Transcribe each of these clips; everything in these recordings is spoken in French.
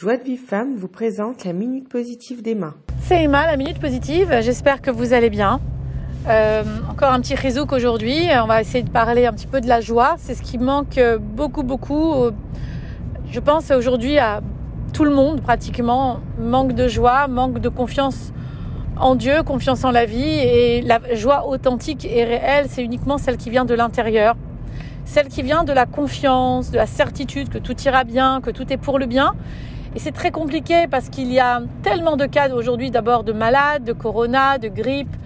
Joie de Vive Femme vous présente la Minute Positive d'Emma. C'est Emma, la Minute Positive. J'espère que vous allez bien. Euh, encore un petit réseau qu'aujourd'hui. On va essayer de parler un petit peu de la joie. C'est ce qui manque beaucoup, beaucoup. Je pense aujourd'hui à tout le monde pratiquement. Manque de joie, manque de confiance en Dieu, confiance en la vie. Et la joie authentique et réelle, c'est uniquement celle qui vient de l'intérieur. Celle qui vient de la confiance, de la certitude que tout ira bien, que tout est pour le bien et c'est très compliqué parce qu'il y a tellement de cas aujourd'hui, d'abord de malades, de corona, de grippe,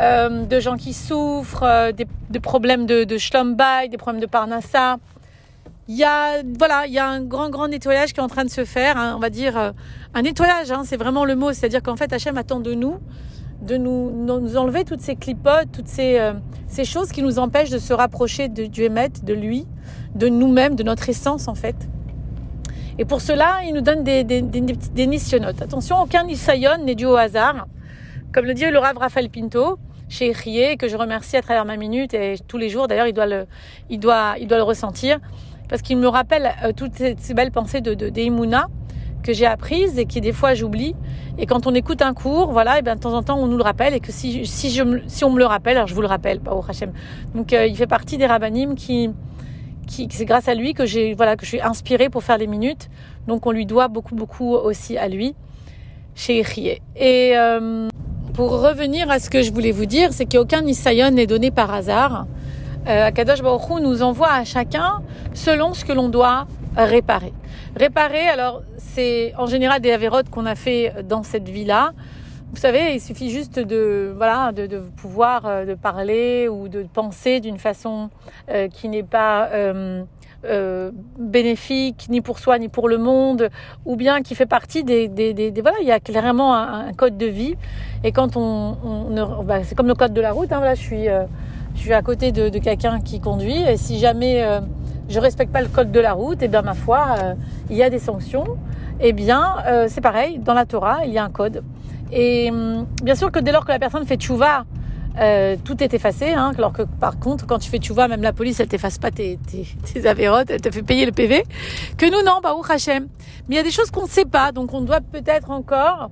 euh, de gens qui souffrent, euh, des, problèmes de, de des problèmes de Parnassa. Il y a, voilà, il y a un grand, grand nettoyage qui est en train de se faire. Hein, on va dire euh, un nettoyage, hein, c'est vraiment le mot. C'est-à-dire qu'en fait, Hachem attend de nous de nous, enlever toutes ces clipotes, toutes ces, choses qui nous empêchent de se rapprocher de Dieu émettre, de lui, de nous-mêmes, de notre essence en fait. Et pour cela, il nous donne des, des, nissionotes. Attention, aucun nisayon n'est dû au hasard. Comme le dit le Rav Raphaël Pinto, chez Echrié, que je remercie à travers ma minute et tous les jours, d'ailleurs, il doit le, il doit, il doit le ressentir, parce qu'il me rappelle euh, toutes ces, belles pensées de, de, que j'ai apprises et qui des fois j'oublie. Et quand on écoute un cours, voilà, et bien de temps en temps on nous le rappelle et que si, si, je, si on me le rappelle, alors je vous le rappelle, pas au Hachem. Donc euh, il fait partie des rabbinim qui, c'est grâce à lui que j'ai voilà que je suis inspirée pour faire les minutes. Donc on lui doit beaucoup beaucoup aussi à lui chez Echrié. Et euh, pour revenir à ce que je voulais vous dire, c'est qu'aucun Nisayon n'est donné par hasard. Euh, Akadosh nous envoie à chacun selon ce que l'on doit réparer. Réparer, alors c'est en général des avérotes qu'on a fait dans cette vie-là. Vous savez, il suffit juste de voilà de, de pouvoir euh, de parler ou de penser d'une façon euh, qui n'est pas euh, euh, bénéfique ni pour soi ni pour le monde, ou bien qui fait partie des, des, des, voilà, il y a clairement un, code de vie. Et quand on, on bah, c'est comme le code de la route. Hein, voilà, je suis je suis à côté de, de quelqu'un qui conduit et si jamais je respecte pas le code de la route, et bien ma foi, il y a des sanctions. Et bien c'est pareil dans la Torah, il y a un code. Et hum, bien sûr que dès lors que la personne fait tchouva, euh, tout est effacé. Hein, alors que par contre, quand tu fais tchouva, même la police, elle t'efface pas tes, tes, tes avérotes, elle te fait payer le PV. Que nous, non, bah, Hachem. Mais il y a des choses qu'on ne sait pas, donc on doit peut-être encore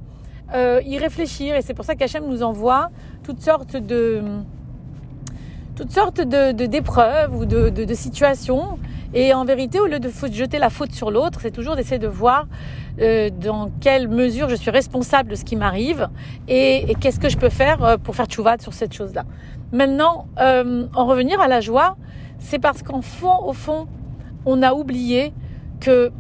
euh, y réfléchir. Et c'est pour ça qu'Hachem nous envoie toutes sortes de toutes sortes d'épreuves ou de situations et en vérité, au lieu de jeter la faute sur l'autre, c'est toujours d'essayer de voir euh, dans quelle mesure je suis responsable de ce qui m'arrive et, qu'est-ce que je peux faire euh, pour faire tchouvat sur cette chose-là. Maintenant, euh, en revenir à la joie, c'est parce qu'en fond, au fond, on a oublié que,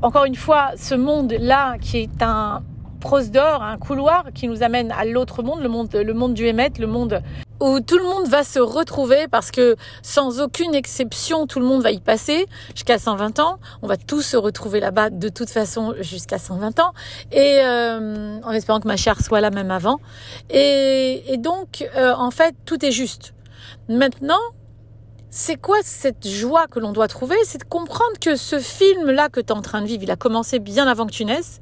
encore une fois, ce monde-là, qui est un prose d'or, un couloir qui nous amène à l'autre monde, le monde, du émet, le monde où tout le monde va se retrouver parce que sans aucune exception, tout le monde va y passer jusqu'à 120 ans. On va tous se retrouver là-bas de toute façon jusqu'à 120 ans et euh, en espérant que ma chère soit là même avant. Et, donc, euh, en fait, tout est juste. Maintenant, c'est quoi cette joie que l'on doit trouver? C'est de comprendre que ce film-là que tu es en train de vivre, il a commencé bien avant que tu naisses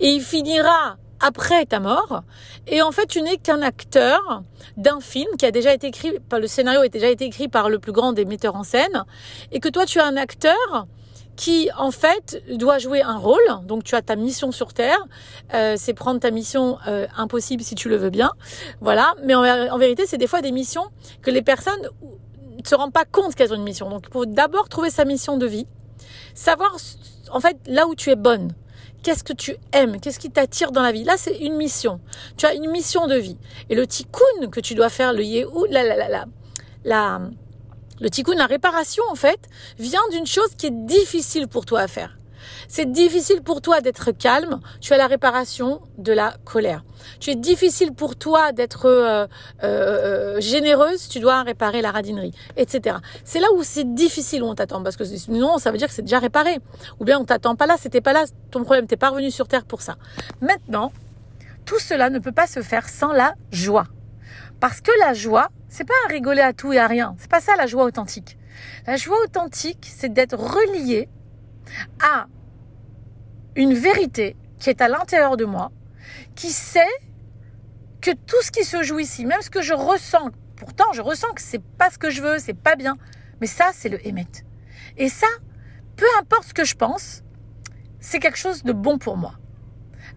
et il finira après ta mort. Et en fait, tu n'es qu'un acteur d'un film qui a déjà été écrit, le scénario a déjà été écrit par le plus grand des metteurs en scène, et que toi, tu es un acteur qui en fait doit jouer un rôle. Donc tu as ta mission sur Terre, euh, c'est prendre ta mission euh, impossible si tu le veux bien, voilà. Mais en, en vérité, c'est des fois des missions que les personnes ne se rendent pas compte qu'elles ont une mission. Donc il faut d'abord trouver sa mission de vie, savoir en fait là où tu es bonne. Qu'est-ce que tu aimes? Qu'est-ce qui t'attire dans la vie? Là, c'est une mission. Tu as une mission de vie. Et le tikkun que tu dois faire, le yehou, la, la, la, la, la, le tikkun, la réparation, en fait, vient d'une chose qui est difficile pour toi à faire. C'est difficile pour toi d'être calme, tu as la réparation de la colère. Tu es difficile pour toi d'être euh, euh, euh, généreuse, tu dois réparer la radinerie, etc. C'est là où c'est difficile où on t'attend, parce que sinon ça veut dire que c'est déjà réparé. Ou bien on t'attend pas là, c'était pas là ton problème, t'es pas revenu sur terre pour ça. Maintenant, tout cela ne peut pas se faire sans la joie. Parce que la joie, c'est pas à rigoler à tout et à rien. C'est pas ça la joie authentique. La joie authentique, c'est d'être relié à une vérité qui est à l'intérieur de moi, qui sait que tout ce qui se joue ici, même ce que je ressens, pourtant je ressens que c'est pas ce que je veux, c'est pas bien, mais ça c'est le émet. Et ça, peu importe ce que je pense, c'est quelque chose de bon pour moi.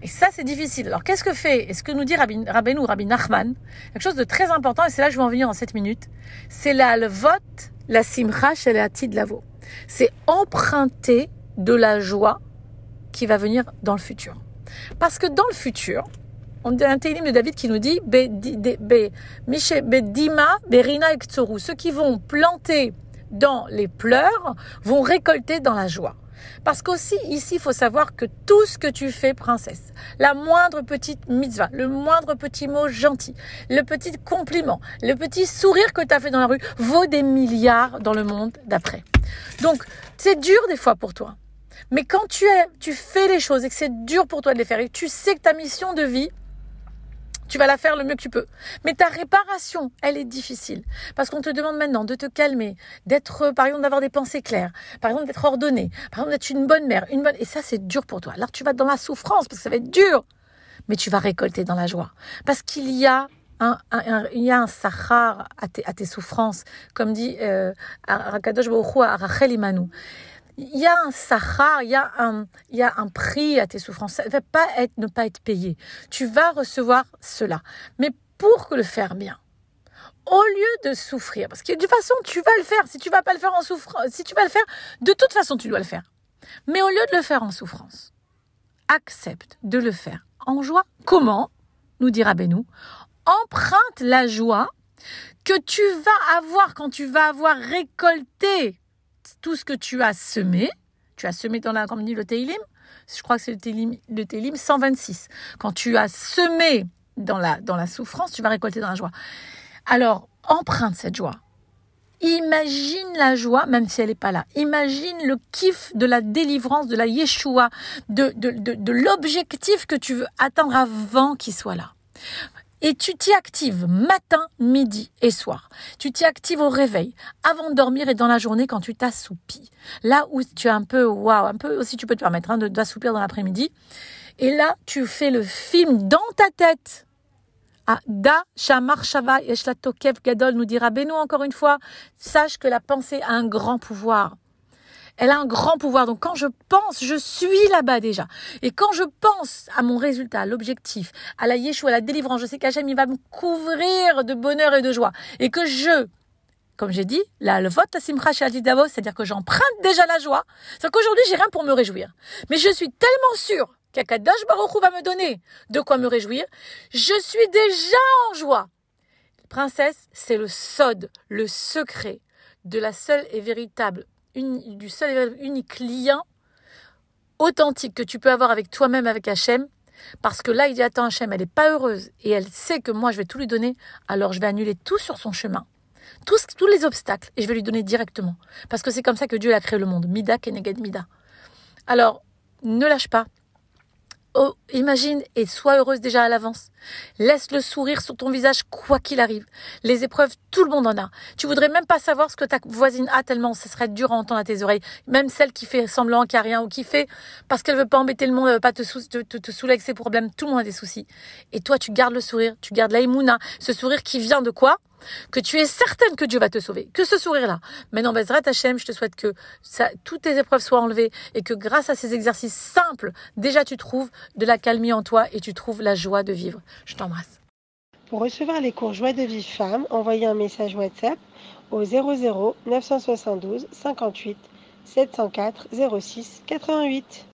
Et ça, c'est difficile. Alors, qu'est-ce que fait, est-ce que nous dit Rabbi, Rabbeinu, Rabbi Nachman Quelque chose de très important, et c'est là que je vais en venir en 7 minutes. C'est la le vote, la simcha la de lavo. C'est emprunter de la joie qui va venir dans le futur. Parce que dans le futur, on a un télim de David qui nous dit Dima, Berina et Ceux qui vont planter dans les pleurs vont récolter dans la joie. Parce qu'aussi, ici, il faut savoir que tout ce que tu fais, princesse, la moindre petite mitzvah, le moindre petit mot gentil, le petit compliment, le petit sourire que tu as fait dans la rue, vaut des milliards dans le monde d'après. Donc, c'est dur des fois pour toi. Mais quand tu, es, tu fais les choses et que c'est dur pour toi de les faire et que tu sais que ta mission de vie, tu vas la faire le mieux que tu peux. Mais ta réparation, elle est difficile. Parce qu'on te demande maintenant de te calmer, d'être, par exemple, d'avoir des pensées claires, par exemple, d'être ordonné, par exemple, d'être une bonne mère, une bonne, et ça, c'est dur pour toi. Alors, tu vas dans la souffrance parce que ça va être dur. Mais tu vas récolter dans la joie. Parce qu'il y a un, il y a un sahar à tes, souffrances, comme dit euh, à Rachel Imanu il y a un sahar, il y a un, il y a un prix à tes souffrances. Ça ne va pas être, ne pas être payé. Tu vas recevoir cela. Mais pour le faire bien, au lieu de souffrir, parce que de toute façon, tu vas le faire. Si tu vas pas le faire en souffrance, si tu vas le faire, de toute façon, tu dois le faire. Mais au lieu de le faire en souffrance, accepte de le faire en joie. Comment? Nous dira Benou. Emprunte la joie que tu vas avoir quand tu vas avoir récolté tout ce que tu as semé, tu as semé dans la, comme dit le Teilim, je crois que c'est le Teilim, le Teilim 126. Quand tu as semé dans la, dans la souffrance, tu vas récolter dans la joie. Alors, emprunte cette joie. Imagine la joie, même si elle n'est pas là. Imagine le kiff de la délivrance, de la Yeshua, de, de, de l'objectif que tu veux atteindre avant qu'il soit là. Et tu t'y actives matin, midi et soir. Tu t'y actives au réveil, avant de dormir et dans la journée quand tu t'assoupis. Là où tu es un peu, waouh, un peu aussi tu peux te permettre hein, de t'assoupir dans l'après-midi. Et là, tu fais le film dans ta tête. Ah, da Shamar Shava Gadol nous dira Beno encore une fois. Sache que la pensée a un grand pouvoir. Elle a un grand pouvoir. Donc quand je pense, je suis là-bas déjà. Et quand je pense à mon résultat, à l'objectif, à la Yeshua, à la délivrance, je sais qu'Hachem, il va me couvrir de bonheur et de joie. Et que je, comme j'ai dit, le vote à Simcha Davos, c'est-à-dire que j'emprunte déjà la joie. C'est qu'aujourd'hui, j'ai rien pour me réjouir. Mais je suis tellement sûre qu'Akadosh Baruch va me donner de quoi me réjouir. Je suis déjà en joie. Princesse, c'est le sod, le secret de la seule et véritable du seul et unique lien authentique que tu peux avoir avec toi-même, avec Hachem, parce que là, il dit, attends, Hachem, elle n'est pas heureuse et elle sait que moi, je vais tout lui donner, alors je vais annuler tout sur son chemin. Tous, tous les obstacles, et je vais lui donner directement. Parce que c'est comme ça que Dieu a créé le monde. Mida keneged mida. Alors, ne lâche pas. Oh, imagine et sois heureuse déjà à l'avance. Laisse le sourire sur ton visage quoi qu'il arrive. Les épreuves, tout le monde en a. Tu voudrais même pas savoir ce que ta voisine a tellement ce serait dur à entendre à tes oreilles. Même celle qui fait semblant qu'il n'y a rien ou qui fait parce qu'elle veut pas embêter le monde, elle veut pas te, te, te, avec ses problèmes. Tout le monde a des soucis. Et toi, tu gardes le sourire, tu gardes la Ce sourire qui vient de quoi? Que tu es certaine que Dieu va te sauver, que ce sourire-là. Maintenant, Bezrat Hashem, je te souhaite que toutes tes épreuves soient enlevées et que grâce à ces exercices simples, déjà tu trouves de la calmie en toi et tu trouves la joie de vivre. Je t'embrasse. Pour recevoir les cours Joie de vie femme, envoyez un message WhatsApp au 00 972 58 704 06 88.